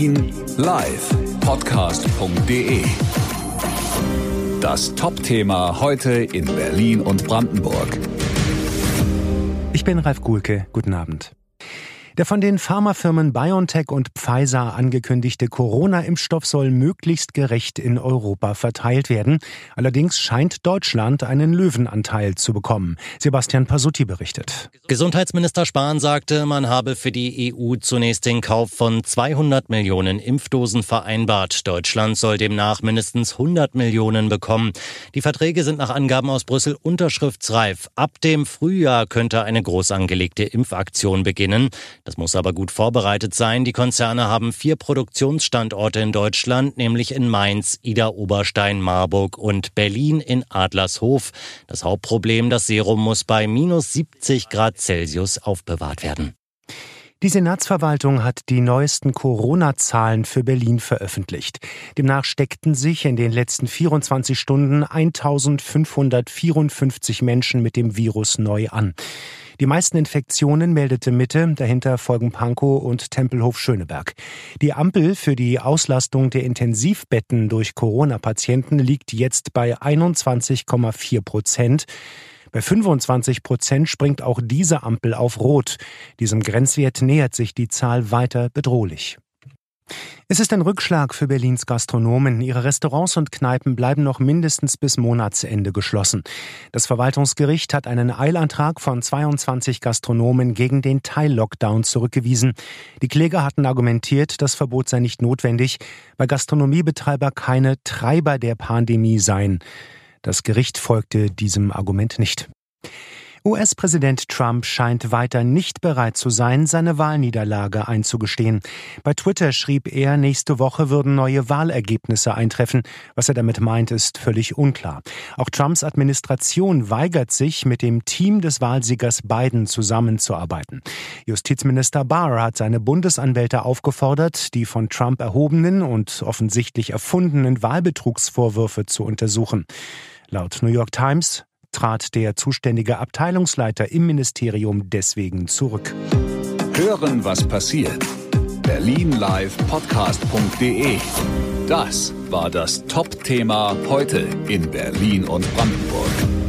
Berlin live podcast.de. Das Top-Thema heute in Berlin und Brandenburg. Ich bin Ralf Guhlke. Guten Abend. Der von den Pharmafirmen BioNTech und Pfizer angekündigte Corona-Impfstoff soll möglichst gerecht in Europa verteilt werden. Allerdings scheint Deutschland einen Löwenanteil zu bekommen. Sebastian Pasutti berichtet. Gesundheitsminister Spahn sagte, man habe für die EU zunächst den Kauf von 200 Millionen Impfdosen vereinbart. Deutschland soll demnach mindestens 100 Millionen bekommen. Die Verträge sind nach Angaben aus Brüssel unterschriftsreif. Ab dem Frühjahr könnte eine groß angelegte Impfaktion beginnen. Das muss aber gut vorbereitet sein. Die Konzerne haben vier Produktionsstandorte in Deutschland, nämlich in Mainz, Ida Oberstein, Marburg und Berlin in Adlershof. Das Hauptproblem, das Serum muss bei minus 70 Grad Celsius aufbewahrt werden. Die Senatsverwaltung hat die neuesten Corona-Zahlen für Berlin veröffentlicht. Demnach steckten sich in den letzten 24 Stunden 1554 Menschen mit dem Virus neu an. Die meisten Infektionen meldete Mitte, dahinter folgen Pankow und Tempelhof Schöneberg. Die Ampel für die Auslastung der Intensivbetten durch Corona-Patienten liegt jetzt bei 21,4 Prozent. Bei 25 Prozent springt auch diese Ampel auf Rot. Diesem Grenzwert nähert sich die Zahl weiter bedrohlich. Es ist ein Rückschlag für Berlins Gastronomen. Ihre Restaurants und Kneipen bleiben noch mindestens bis Monatsende geschlossen. Das Verwaltungsgericht hat einen Eilantrag von 22 Gastronomen gegen den Teil-Lockdown zurückgewiesen. Die Kläger hatten argumentiert, das Verbot sei nicht notwendig, weil Gastronomiebetreiber keine Treiber der Pandemie seien. Das Gericht folgte diesem Argument nicht. US-Präsident Trump scheint weiter nicht bereit zu sein, seine Wahlniederlage einzugestehen. Bei Twitter schrieb er, nächste Woche würden neue Wahlergebnisse eintreffen. Was er damit meint, ist völlig unklar. Auch Trumps Administration weigert sich, mit dem Team des Wahlsiegers Biden zusammenzuarbeiten. Justizminister Barr hat seine Bundesanwälte aufgefordert, die von Trump erhobenen und offensichtlich erfundenen Wahlbetrugsvorwürfe zu untersuchen. Laut New York Times trat der zuständige Abteilungsleiter im Ministerium deswegen zurück. Hören, was passiert. Berlin Live Podcast.de. Das war das Top-Thema heute in Berlin und Brandenburg.